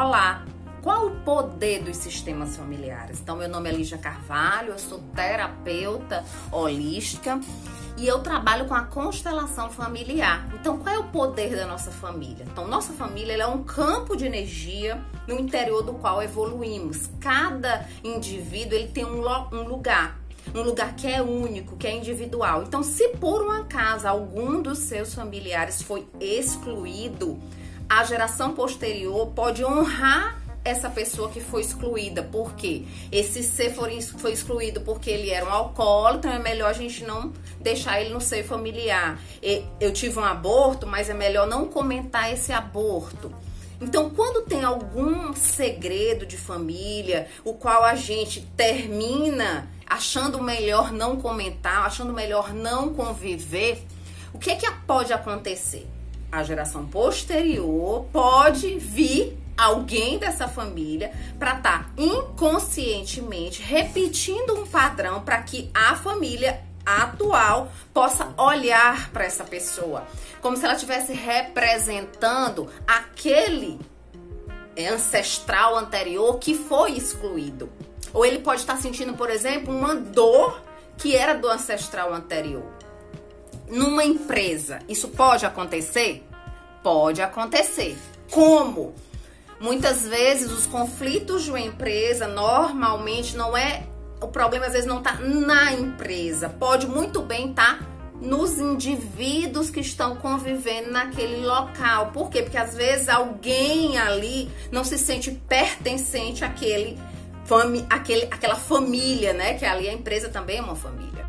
Olá, qual o poder dos sistemas familiares? Então, meu nome é Lígia Carvalho, eu sou terapeuta holística e eu trabalho com a constelação familiar. Então, qual é o poder da nossa família? Então, nossa família é um campo de energia no interior do qual evoluímos. Cada indivíduo ele tem um, um lugar um lugar que é único, que é individual. Então, se por um acaso algum dos seus familiares foi excluído, a geração posterior pode honrar essa pessoa que foi excluída. Por quê? Esse ser foi, foi excluído porque ele era um alcoólatra, então é melhor a gente não deixar ele no seio familiar. Eu tive um aborto, mas é melhor não comentar esse aborto. Então, quando tem algum segredo de família, o qual a gente termina achando melhor não comentar, achando melhor não conviver, o que é que pode acontecer? A geração posterior pode vir alguém dessa família para estar tá inconscientemente repetindo um padrão para que a família atual possa olhar para essa pessoa, como se ela estivesse representando aquele ancestral anterior que foi excluído. Ou ele pode estar sentindo, por exemplo, uma dor que era do ancestral anterior. Numa empresa, isso pode acontecer? Pode acontecer. Como? Muitas vezes os conflitos de uma empresa normalmente não é o problema às vezes não está na empresa, pode muito bem estar tá nos indivíduos que estão convivendo naquele local. Por quê? Porque às vezes alguém ali não se sente pertencente àquele, fami, àquele, àquela família, né? Que ali a empresa também é uma família.